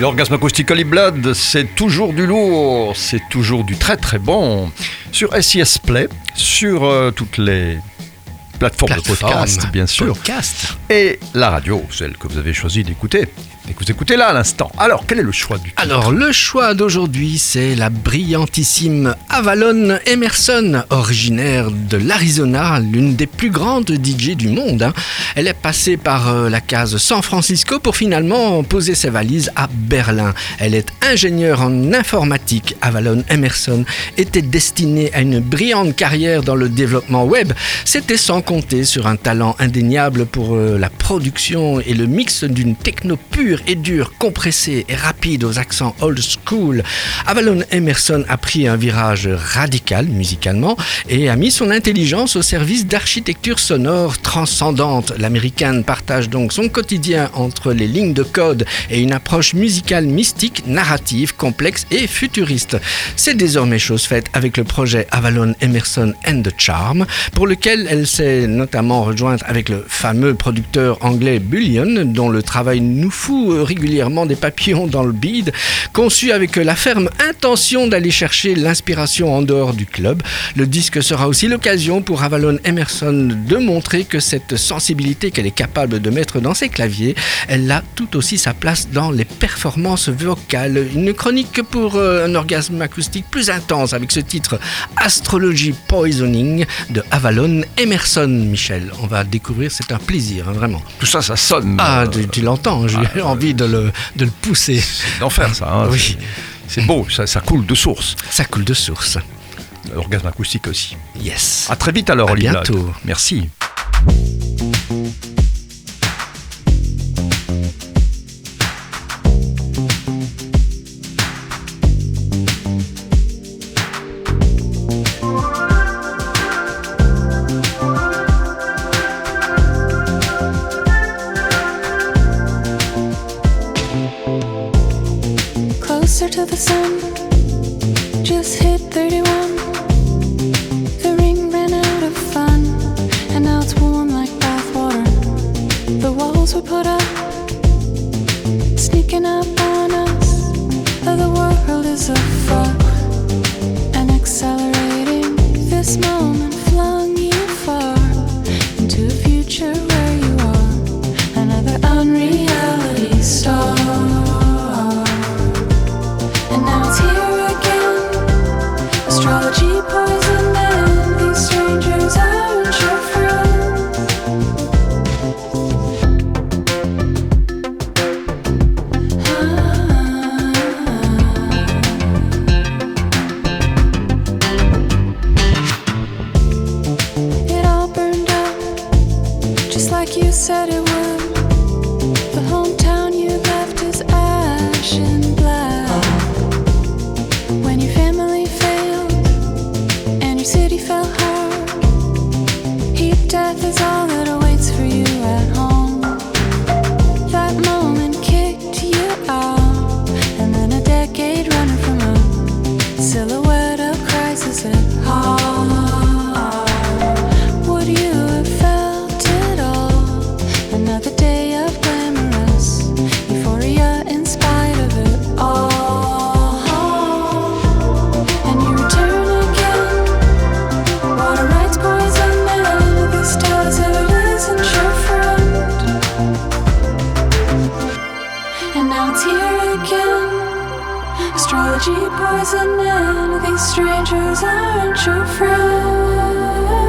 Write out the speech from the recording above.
L'orgasme acoustique Holy Blood, c'est toujours du lourd, c'est toujours du très très bon. Sur SIS Play, sur euh, toutes les plateformes de podcast, bien sûr. Podcast. Et la radio, celle que vous avez choisi d'écouter vous écoutez là à l'instant. Alors, quel est le choix du titre Alors, le choix d'aujourd'hui, c'est la brillantissime Avalon Emerson, originaire de l'Arizona, l'une des plus grandes DJ du monde. hein. Elle est passée par euh, la case San Francisco pour finalement poser ses valises à Berlin. Elle est ingénieure en informatique. Avalon Emerson était destinée à une brillante carrière dans le développement web. C'était sans compter sur un talent indéniable pour euh, la production et le mix d'une techno pure et dure, compressée et rapide aux accents old school. Avalon Emerson a pris un virage radical musicalement et a mis son intelligence au service d'architecture sonore transcendante. L'américaine partage donc son quotidien entre les lignes de code et une approche musicale mystique, narrative, complexe et futuriste. C'est désormais chose faite avec le projet Avalon Emerson and the Charm, pour lequel elle s'est notamment rejointe avec le fameux producteur anglais Bullion, dont le travail nous fout régulièrement des papillons dans le bide, conçu avec la ferme intention d'aller chercher l'inspiration en dehors du club. Le disque sera aussi l'occasion pour Avalon Emerson de montrer que cette sensibilité qu'elle est capable de mettre dans ses claviers, elle a tout aussi sa place dans les performances vocales. Une chronique pour euh, un orgasme acoustique plus intense avec ce titre Astrology Poisoning de Avalon Emerson. Michel, on va découvrir, c'est un plaisir, hein, vraiment. Tout ça, ça sonne. Ah, euh, tu, tu l'entends, j'ai envie de le, de le pousser. c'est d'enfer, ça. hein. Oui. C'est- beau, ça, ça coule de source. Ça coule de source. L'orgasme acoustique aussi. Yes. À très vite alors, À bientôt. Merci. Closer to the sun, just hit 31. The ring ran out of fun, and now it's warm like bathwater. The walls were put up, sneaking up on us. The world is afuck and accelerating. This moment said it would. Now it's here again. Astrology poison man. These strangers aren't your friends.